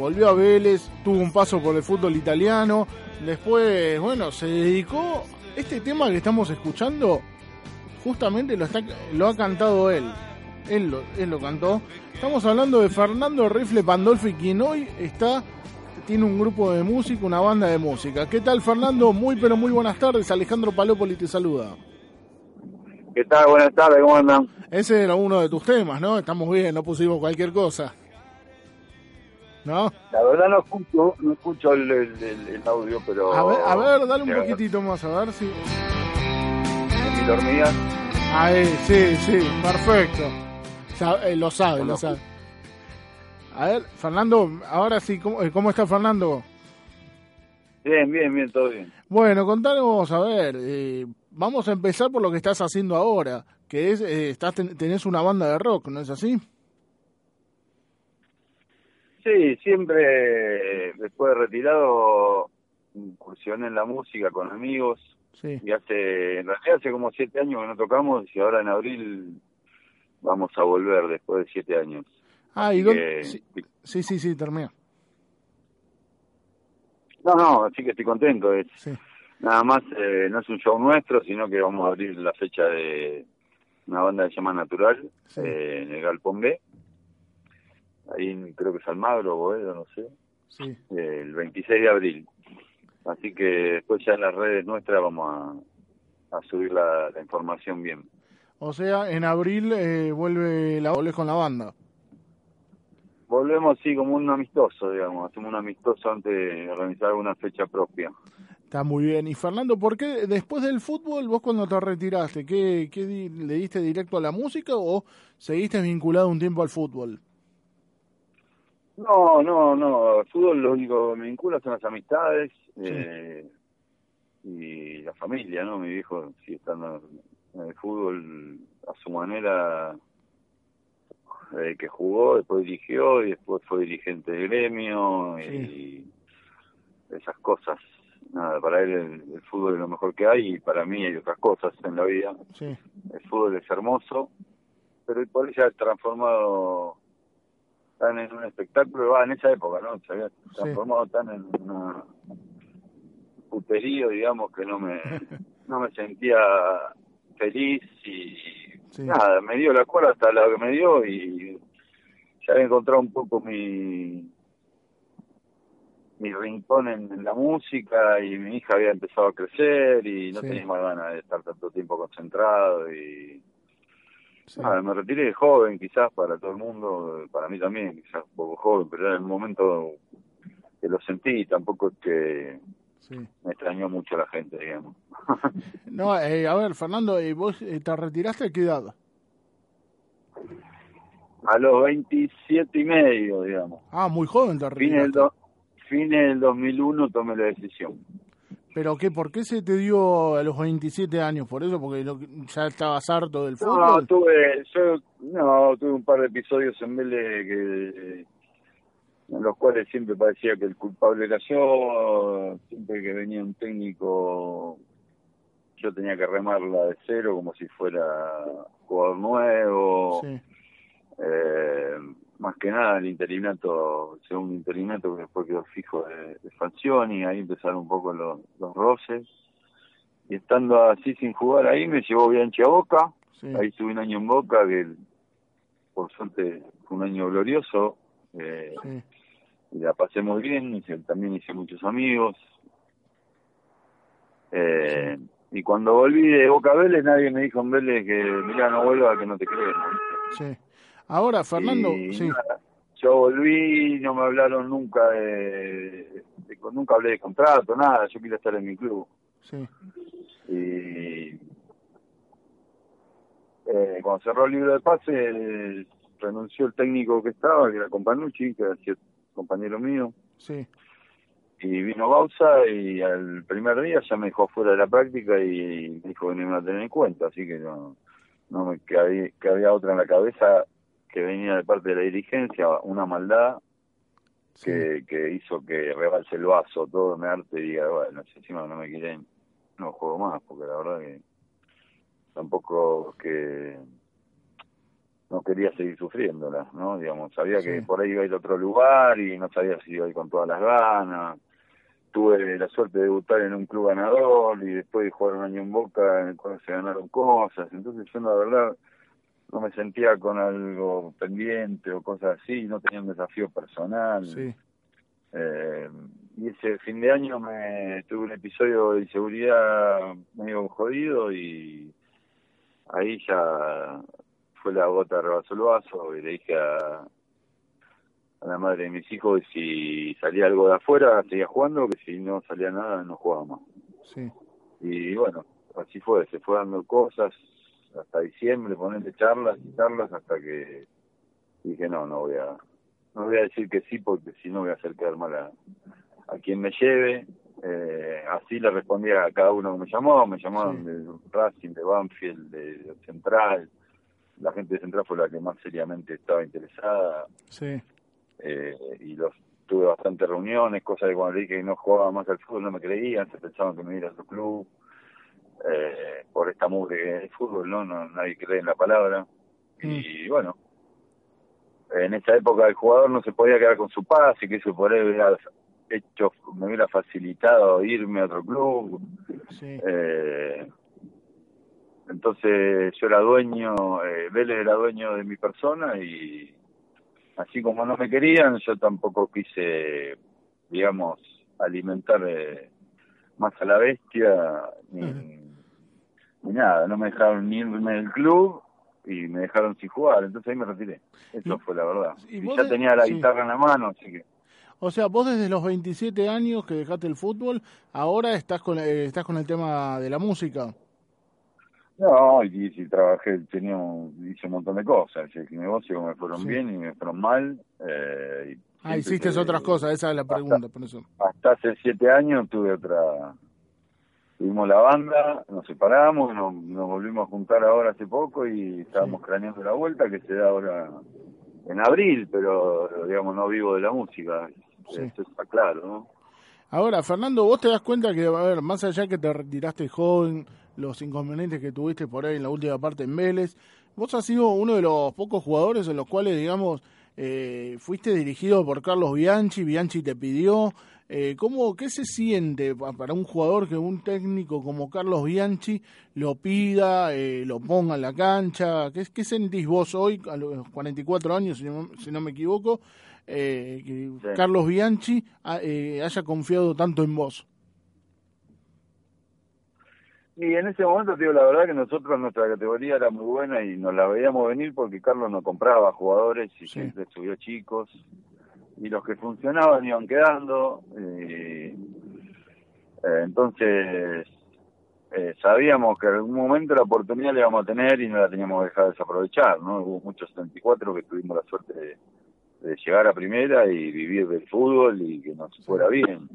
volvió a Vélez, tuvo un paso por el fútbol italiano, después, bueno, se dedicó, este tema que estamos escuchando, justamente lo, está, lo ha cantado él, él lo, él lo cantó. Estamos hablando de Fernando Rifle Pandolfi, quien hoy está tiene un grupo de música, una banda de música. ¿Qué tal, Fernando? Muy, pero muy buenas tardes. Alejandro Palópoli te saluda. ¿Qué tal? Buenas tardes, ¿cómo andan? Ese era uno de tus temas, ¿no? Estamos bien, no pusimos cualquier cosa. ¿No? La verdad no escucho, no escucho el, el, audio, pero... A ver, a ver, dale un poquitito más, a ver si... ¿En mi dormida? Ahí, sí, sí, perfecto. Eh, lo sabe, lo sabe. A ver, Fernando, ahora sí, ¿cómo, eh, está Fernando? Bien, bien, bien, todo bien. Bueno, contanos, a ver, eh, vamos a empezar por lo que estás haciendo ahora, que es, eh, estás tenés una banda de rock, ¿no es así? Sí, siempre después de retirado incursioné en la música con amigos. Sí. Y hace, en realidad hace como siete años que no tocamos y ahora en abril vamos a volver después de siete años. Ah, ¿y dónde? Sí, sí, sí, termina. No, no, así que estoy contento. Es, Nada más, eh, no es un show nuestro, sino que vamos a abrir la fecha de una banda que se llama Natural, eh, en el Galpón B. Ahí creo que es Almagro, Boedo, no sé. Sí. el 26 de abril. Así que después ya en las redes nuestras vamos a, subir la, información bien. O sea, en abril eh, vuelve la volvés con la banda volvemos sí como un amistoso, digamos, hacemos un amistoso antes de organizar alguna fecha propia. Está muy bien. Y Fernando, ¿por qué después del fútbol vos cuando te retiraste, qué, qué le diste directo a la música o seguiste vinculado un tiempo al fútbol? No, no, no. El fútbol lo único que me vincula son las amistades eh, y la familia, ¿no? Mi viejo sigue estando en el fútbol a su manera eh, que jugó, después dirigió y después fue dirigente de gremio y esas cosas. Nada, para él el, fútbol es lo mejor que hay y para mí hay otras cosas en la vida. El fútbol es hermoso, pero por eso se ha transformado tan en un espectáculo, va en esa época, ¿no? Se había transformado tan en una puterío, digamos, que no me, no me sentía feliz y Nada, me dio la cuerda hasta la que me dio y ya había encontrado un poco mi mi rincón en, la música y mi hija había empezado a crecer y no tenía más ganas de estar tanto tiempo concentrado y nada, me retiré de joven quizás para todo el mundo, para mí también quizás un poco joven, pero era el momento que lo sentí, tampoco es que me extrañó mucho la gente, digamos. no, eh, a ver, Fernando, ¿y vos eh, te retiraste a qué edad? A los 27 y medio, digamos. Ah, muy joven te retiraste. Fines del, del 2001 tomé la decisión. ¿Pero qué? ¿Por qué se te dio a los 27 años? ¿Por eso? ¿Porque ya estabas harto del fútbol? No, tuve, yo, no, tuve un par de episodios en Vélez que en los cuales siempre parecía que el culpable era yo, siempre que venía un técnico yo tenía que remarla de cero como si fuera jugador nuevo. Eh, más que nada el interinato, el segundo interinato que después quedó fijo de, de y ahí empezaron un poco los, los roces. Y estando así sin jugar ahí me llevó Bianchi a Boca, ahí estuve un año en Boca, que por suerte fue un año glorioso. Eh, y la pasé muy bien, también hice muchos amigos. Eh, y cuando volví de Boca Vélez, nadie me dijo en Vélez que, mira, no vuelva, que no te creen. Sí. Ahora, Fernando, sí. yo volví, no me hablaron nunca de, Nunca hablé de contrato, nada, yo quería estar en mi club. Sí. Y... Eh, cuando cerró el libro de pase, renunció el técnico que estaba, que era Companucci, que era compañero mío. Sí. Y vino Bausa y al primer día ya me dejó fuera de la práctica y me dijo que no iba a tener en cuenta, así que no, no me que había, que había otra en la cabeza que venía de parte de la dirigencia, una maldad que, que hizo que rebalse el vaso, todo me arte y diga, bueno, si encima no me quieren, no juego más, porque la verdad que tampoco que no quería seguir sufriéndola, ¿no? Digamos, sabía que por ahí iba a ir a otro lugar y no sabía si iba a ir con todas las ganas. Tuve la suerte de debutar en un club ganador y después de jugar un año en Boca en el cual se ganaron cosas. Entonces yo la verdad no me sentía con algo pendiente o cosas así, no tenía un desafío personal. Sí. Eh, y ese fin de año me tuve un episodio de inseguridad medio jodido y ahí ya fue la gota rebasó el vaso y le dije a, a la madre de mis hijos que si salía algo de afuera seguía jugando, que si no salía nada no jugaba más. Sí. Y bueno, así fue, se fue dando cosas hasta diciembre, ponerle charlas y charlas hasta que dije no, no voy a no voy a decir que sí porque si no voy a hacer quedar mal a, a quien me lleve. Eh, así le respondí a cada uno que me llamó, me llamaron de Racing, de Banfield, de Central, la gente de Central fue la que más seriamente estaba interesada. Sí. Eh, y los tuve bastantes reuniones, cosas de cuando le dije que no jugaba más al fútbol no me creían, se pensaban que me iba a su club. Eh, por esta mugre del fútbol, ¿no? ¿no? Nadie cree en la palabra. Y Mm. bueno, en esa época el jugador no se podía quedar con su pase, que eso por él hubiera hecho, me hubiera facilitado irme a otro club. Sí. Eh, entonces yo era dueño, eh, Vélez era dueño de mi persona y así como no me querían, yo tampoco quise, digamos, alimentar eh, más a la bestia ni. Ni nada. No me dejaron ni irme del club y me dejaron sin jugar, entonces ahí me retiré. Eso Y- fue la verdad. y Y ya de- tenía la sí. guitarra en la mano, así que... O sea, vos desde los 27 años que dejaste el fútbol, ahora estás con, eh, estás con el tema de la música. No, y, y trabajé, tenía, un- hice un montón de cosas. Hice negocios me fueron Sí. bien y me fueron mal. Eh, y Ah, hiciste que- otras cosas, esa es la pregunta, por eso. Hasta hace siete años tuve otra. Tuvimos la banda, nos separamos, nos, nos volvimos a juntar ahora hace poco y estábamos craneando la vuelta que se da ahora en abril, pero digamos no vivo de la música. Sí. Eso está claro, ¿no? Ahora, Fernando, vos te das cuenta que, a ver, más allá que te retiraste joven, los inconvenientes que tuviste por ahí en la última parte en Vélez, vos has sido uno de los pocos jugadores en los cuales, digamos, eh, fuiste dirigido por Carlos Bianchi, Bianchi te pidió. Eh, ¿cómo, ¿Qué se siente pa- para un jugador que un técnico como Carlos Bianchi lo pida, eh, lo ponga en la cancha? ¿Qué, qué sentís vos hoy, a los 44 años, si no, si no me equivoco, eh, que Sí. Carlos Bianchi ha- eh, haya confiado tanto en vos? Y en ese momento, digo, la verdad que nosotros nuestra categoría era muy buena y nos la veíamos venir porque Carlos no compraba jugadores y Sí. siempre subió chicos. Y los que funcionaban iban quedando. eh, eh, entonces, eh, sabíamos que en algún momento la oportunidad la íbamos a tener y no la teníamos que dejar desaprovechar, ¿no? Hubo muchos 74 que tuvimos la suerte de, de llegar a primera y vivir del fútbol y que nos fuera bien.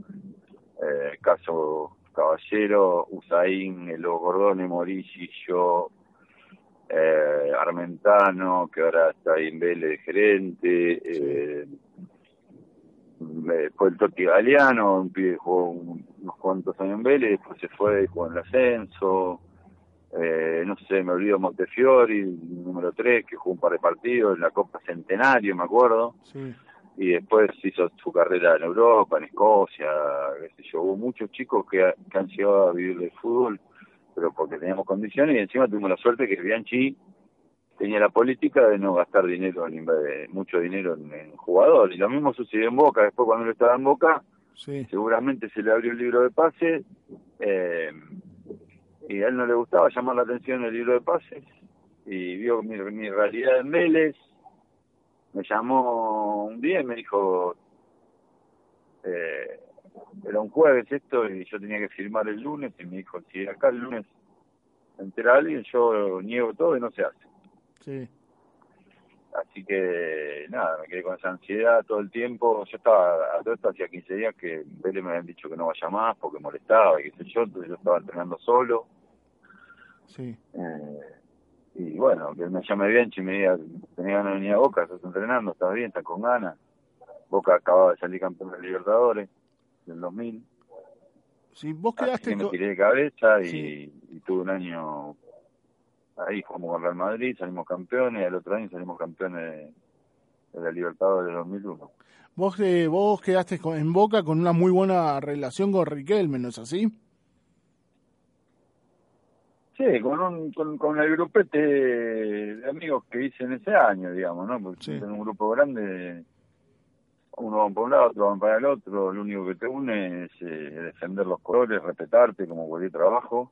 Eh, caso Caballero, Usain, Elo Gordone, Morisi, yo, eh, Armentano, que ahora está ahí en Vélez de gerente, eh, eh, fue el Totti Galeano, un pibe que jugó un- unos cuantos años en Vélez, después se fue y jugó en el ascenso, eh, no sé, me olvido Montefiori, número 3, que jugó un par de partidos en la Copa Centenario, me acuerdo Sí, y después hizo su carrera en Europa, en Escocia, qué sé yo. Hubo muchos chicos que, que han llegado a vivir del fútbol, pero porque teníamos condiciones y encima tuvimos la suerte que Bianchi tenía la política de no gastar dinero, en, mucho dinero en, en jugador. Y lo mismo sucedió en Boca, después cuando él estaba en Boca, sí, seguramente se le abrió el libro de pases eh, y a él no le gustaba llamar la atención el libro de pases y vio mi, mi realidad en Vélez. Me llamó un día y me dijo eh, era un jueves esto y yo tenía que firmar el lunes y me dijo si acá el lunes entera alguien yo niego todo y no se hace sí, Así que nada, me quedé con esa ansiedad todo el tiempo. Yo estaba, a todo esto hacía 15 días que Vélez me habían dicho que no vaya más porque molestaba y qué sé yo, entonces yo estaba entrenando solo. sí. Eh, y bueno, que me llame bien, y me diga, tenía ganas de venir a Boca, estás entrenando, estás bien, estás con ganas. Boca acababa de salir campeón de Libertadores del 2000. Sí, vos Así quedaste que me tiré de cabeza y, Sí. y tuve un año ahí jugamos con Real Madrid, salimos campeones, y al otro año salimos campeones de la Libertadores del 2001. Vos, eh, vos quedaste en Boca con una muy buena relación con Riquelme, ¿no es así? Sí, con, un, con, el grupete de amigos que hice en ese año, digamos, ¿no? Porque en un grupo grande, uno va para un lado, otro va para el otro, lo único que te une es eh, defender los colores, respetarte como cualquier trabajo.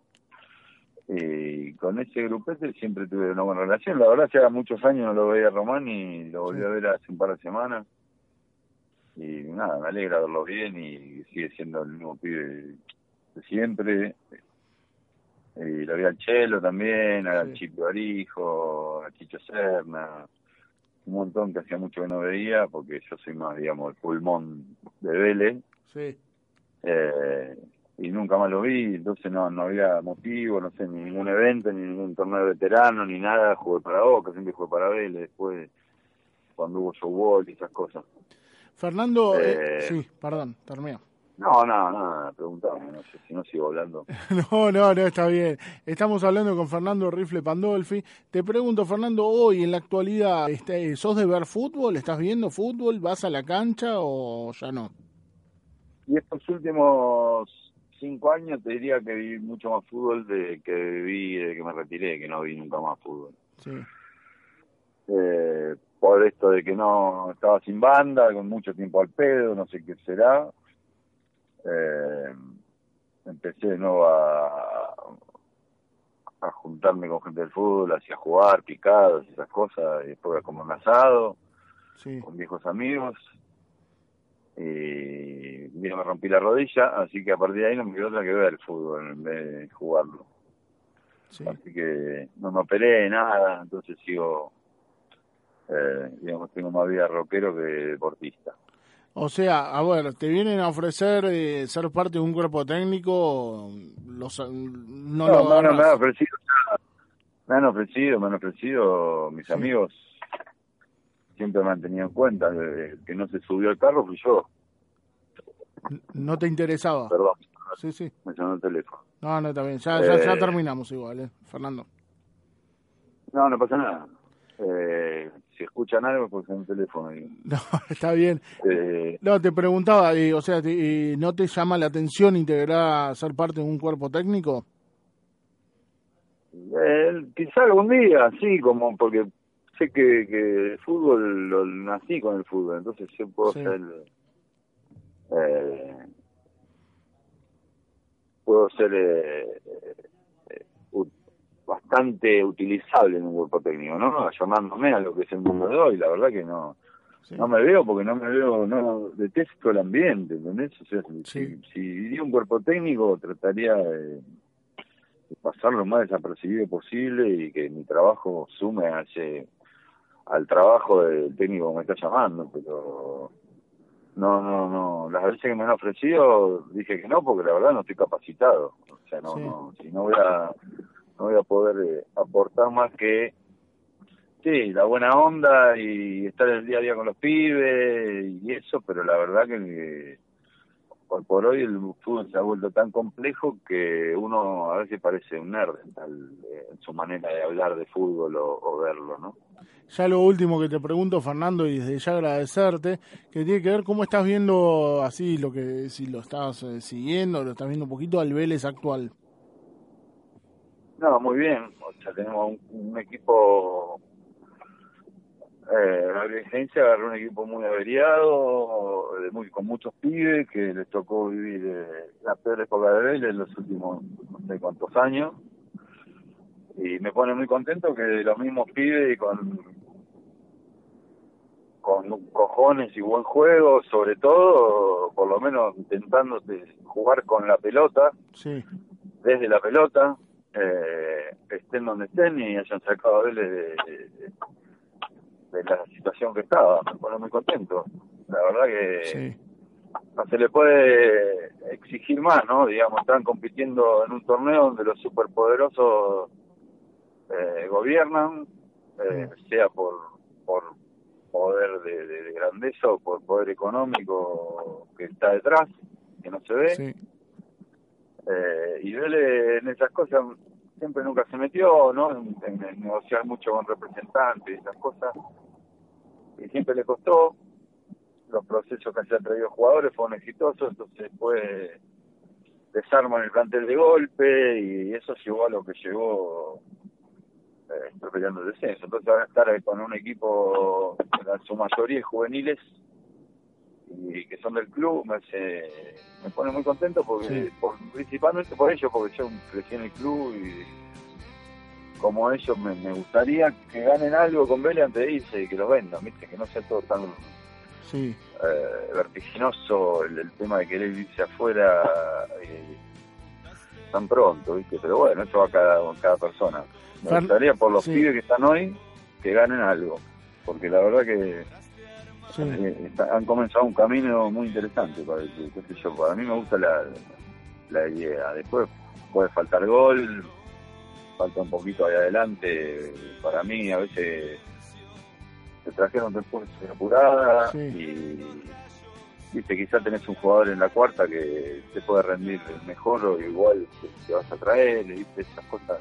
Y con ese grupete siempre tuve una buena relación. La verdad, hace muchos años no lo veía a Román y lo volví a ver hace un par de semanas. Y nada, me alegra verlo bien y sigue siendo el mismo pibe de siempre y lo vi al Chelo también, al Chico Arijo, a Chicho Serna, un montón que hacía mucho que no veía, porque yo soy más, digamos, el pulmón de Vélez. Sí. Eh, y nunca más lo vi, entonces no, no había motivo, no sé, ni ningún evento, ni ningún torneo de veterano, ni nada, jugué para Boca, siempre jugué para Vélez, después cuando hubo showball y esas cosas. Fernando, eh, eh sí, perdón, termino. No, no, no, preguntame, no sé si no sigo hablando. no, no, no, está bien. Estamos hablando con Fernando Rifle Pandolfi. Te pregunto, Fernando, hoy en la actualidad, este, ¿sos de ver fútbol? ¿Estás viendo fútbol? ¿Vas a la cancha o ya no? Y estos últimos cinco años te diría que vi mucho más fútbol de que vi de que me retiré, que no vi nunca más fútbol. Sí. Eh, por esto de que no estaba sin banda, con mucho tiempo al pedo, no sé qué será eh, empecé de nuevo a, a juntarme con gente del fútbol, hacía jugar, picados, esas cosas, y después como un asado, con viejos amigos, y mira, me rompí la rodilla, así que a partir de ahí no me quedó otra que ver el fútbol en vez de jugarlo. Así que no me operé, nada, entonces sigo, eh, digamos, tengo más vida rockero que deportista. O sea, a ver, te vienen a ofrecer eh, ser parte de un cuerpo técnico, los, no, no, no, me han ofrecido, me han ofrecido, me han ofrecido mis amigos, siempre me han tenido en cuenta, que no se subió al carro fui yo. ¿No te interesaba? Perdón. Sí, sí. Me sonó el teléfono. No, no, está bien, ya, ya, ya eh, terminamos igual, ¿eh? Fernando. No, no pasa nada. Eh, si escuchan algo, pues en un teléfono. No, está bien. Eh, no, te preguntaba, o sea, ¿no te llama la atención integrar, ser parte de un cuerpo técnico? Eh, quizá algún día, sí, como porque sé que, que el fútbol lo nací con el fútbol, entonces yo puedo ser. Eh, puedo ser eh, bastante utilizable en un grupo técnico, ¿no? Llamándome a lo que es el mundo de hoy, la verdad que no no me veo porque no me veo, no detesto el ambiente, ¿entendés? O sea, si, si, un cuerpo técnico trataría de, pasar lo más desapercibido posible y que mi trabajo sume a ese, al trabajo del técnico que me está llamando, pero no, no, no, las veces que me han ofrecido dije que no porque la verdad no estoy capacitado, o sea, no, no si no voy a no voy a poder eh, aportar más que sí, la buena onda y estar el día a día con los pibes y eso, pero la verdad que por, por hoy el fútbol se ha vuelto tan complejo que uno a veces parece un nerd en, tal, eh, en su manera de hablar de fútbol o, verlo, ¿no? Ya lo último que te pregunto, Fernando, y desde ya agradecerte, que tiene que ver cómo estás viendo así lo que, si lo estás eh, siguiendo, lo estás viendo un poquito al Vélez actual. No, muy bien. O sea, tenemos un, equipo. Eh, la dirigencia agarró un equipo muy averiado, de muy, con muchos pibes que les tocó vivir eh, la peor época de Vélez en los últimos no sé cuántos años. Y me pone muy contento que los mismos pibes y con con cojones y buen juego, sobre todo, por lo menos intentando jugar con la pelota, sí. desde la pelota, eh, estén donde estén y hayan sacado a Vélez de, de, la situación que estaba. Me pone muy contento. La verdad que no se le puede exigir más, ¿no? Digamos, están compitiendo en un torneo donde los superpoderosos eh, gobiernan, eh, sea por, por poder de, de, grandeza o por poder económico que está detrás, que no se ve. Eh, y Vélez en esas cosas siempre nunca se metió, ¿no? En, negociar mucho con representantes y esas cosas. Y siempre le costó. Los procesos que se han traído jugadores fueron exitosos, entonces después desarman el plantel de golpe y eso llegó a lo que llegó eh, peleando el descenso. Entonces van a estar con un equipo, en su mayoría juveniles, y que son del club, me, me pone muy contento porque principalmente por ellos, porque yo crecí en el club y como ellos me, gustaría que ganen algo con Vélez antes de irse y que lo vendan, ¿viste? que no sea todo tan eh, vertiginoso el, tema de querer irse afuera eh, tan pronto, ¿viste? pero bueno, eso va cada, cada persona. Me gustaría por los pibes que están hoy que ganen algo, porque la verdad que eh, han comenzado un camino muy interesante para, yo, para mí me gusta la, la idea. Después puede faltar gol, falta un poquito ahí adelante. Para mí a veces se trajeron después apurada y viste quizás tenés un jugador en la cuarta que te puede rendir mejor o igual te, vas a traer, viste esas cosas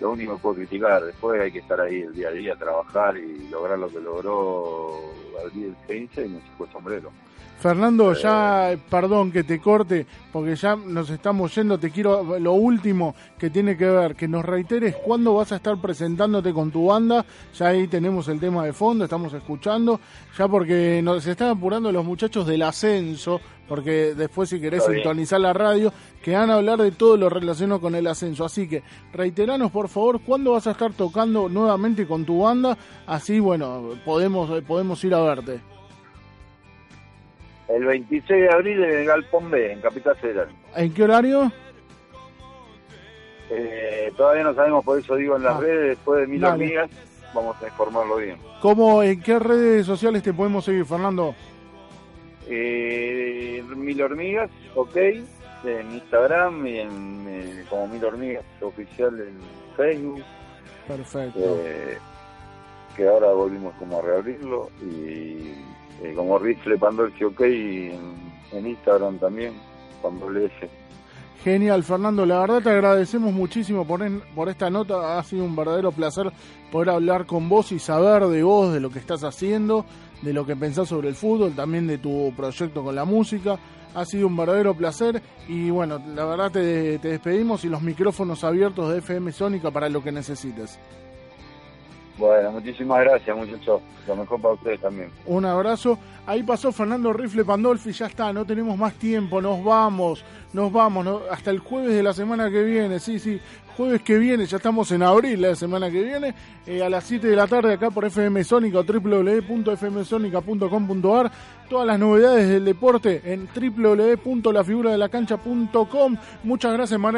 lo único que puedo criticar, después hay que estar ahí el día a día, trabajar y lograr lo que logró Gabriel Heinze y me fue sombrero. Fernando, eh, ya, perdón que te corte, porque ya nos estamos yendo, te quiero, lo último que tiene que ver, que nos reiteres cuándo vas a estar presentándote con tu banda, ya ahí tenemos el tema de fondo, estamos escuchando, ya porque nos están apurando los muchachos del ascenso, porque después si querés sintonizar la radio, que van a hablar de todo lo relacionado con el ascenso. Así que reiteranos por favor cuándo vas a estar tocando nuevamente con tu banda, así bueno, podemos, podemos ir a verte. El 26 de abril en el Galpón B, en Capital Federal. ¿En qué horario? Eh, todavía no sabemos, por eso digo en las ah. redes, después de mil hormigas, vamos a informarlo bien. ¿Cómo, en qué redes sociales te podemos seguir, Fernando? Eh, Mil Hormigas, ok, en Instagram y en eh, como Mil Hormigas oficial en Facebook. Perfecto. Eh, que ahora volvimos como a reabrirlo y eh, como Rifle Pandolfi OK en, en Instagram también, cuando le Genial, Fernando. La verdad te agradecemos muchísimo por, por esta nota. Ha sido un verdadero placer poder hablar con vos y saber de vos, de lo que estás haciendo de lo que pensás sobre el fútbol, también de tu proyecto con la música. Ha sido un verdadero placer y bueno, la verdad te, te despedimos y los micrófonos abiertos de FM Sónica para lo que necesites. Bueno, muchísimas gracias muchachos. Lo mejor para ustedes también. Un abrazo. Ahí pasó Fernando Rifle Pandolfi, ya está, no tenemos más tiempo, nos vamos, nos vamos, hasta el jueves de la semana que viene, sí, sí, jueves que viene, ya estamos en abril la semana que viene, eh, a las 7 de la tarde acá por FM Sónica o www.fmsonica.com.ar. Todas las novedades del deporte en www.lafiguradelacancha.com. Muchas gracias.